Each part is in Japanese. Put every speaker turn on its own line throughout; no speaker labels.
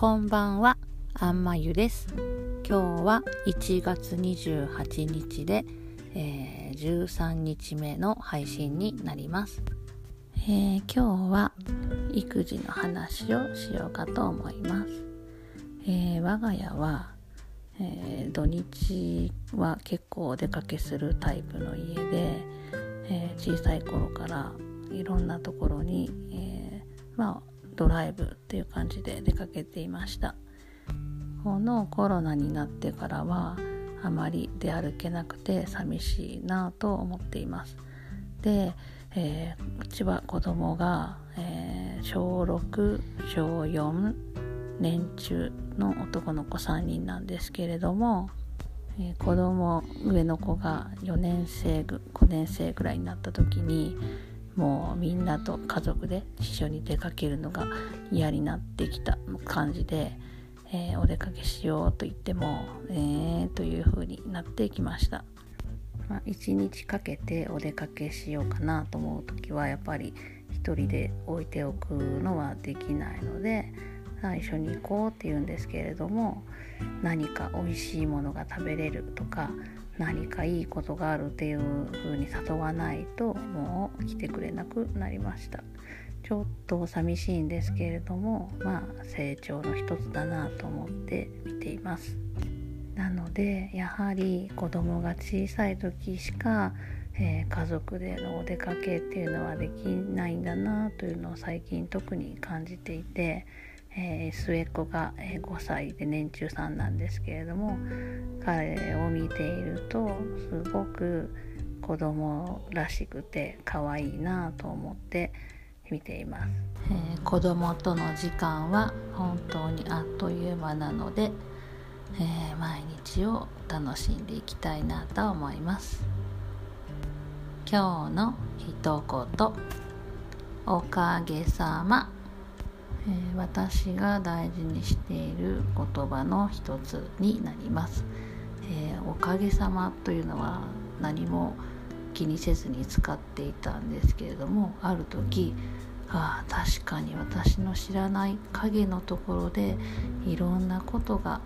こんばんは、あんまゆです。今日は1月28日で、えー13日目の配信になります。えー今日は育児の話をしようかと思います。えー我が家は、えー土日は結構お出かけするタイプの家で、えー小さい頃からいろんなところに、えーまあドライブっていう感じで出かけていました。このコロナになってからはあまり出歩けなくて寂しいなと思っています。で、えーうちは子供が、えー小6小4年中の男の子3人なんですけれども、えー子供上の子が4年生5年生ぐらいになった時にもうみんなと家族で一緒に出かけるのが嫌になってきた感じで、えーお出かけしようと言ってもえーという風になってきました、まあ、1日かけてお出かけしようかなと思う時はやっぱり一人で置いておくのはできないのであ一緒に行こうって言うんですけれども何か美味しいものが食べれるとか何かいいことがあるっていう風に誘わないともう来てくれなくなりました。ちょっと寂しいんですけれどもまあ成長の一つだなと思って見ています。なのでやはり子供が小さい時しか、えー家族でのお出かけっていうのはできないんだなというのを最近特に感じていて、えー末っ子が5歳で年中さんなんですけれども彼を見ているとすごく子供らしくて可愛いなと思って見ています、えー子供との時間は本当にあっという間なので、えー毎日を楽しんでいきたいなと思います。今日の一言おかげさま。え私が大事にしている言葉の一つになります、えおかげさまというのは何も気にせずに使っていたんですけれどもある時ああ確かに私の知らない影のところでいろんなことが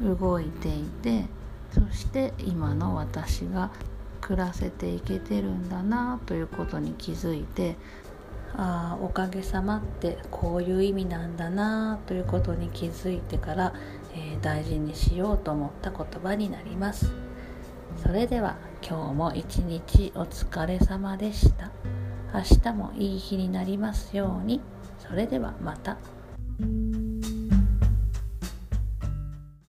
動いていてそして今の私が暮らせていけてるんだなということに気づいてあおかげさまってこういう意味なんだなということに気づいてから、えー大事にしようと思った言葉になります。それでは今日も一日お疲れ様でした。明日もいい日になりますように。それではまた。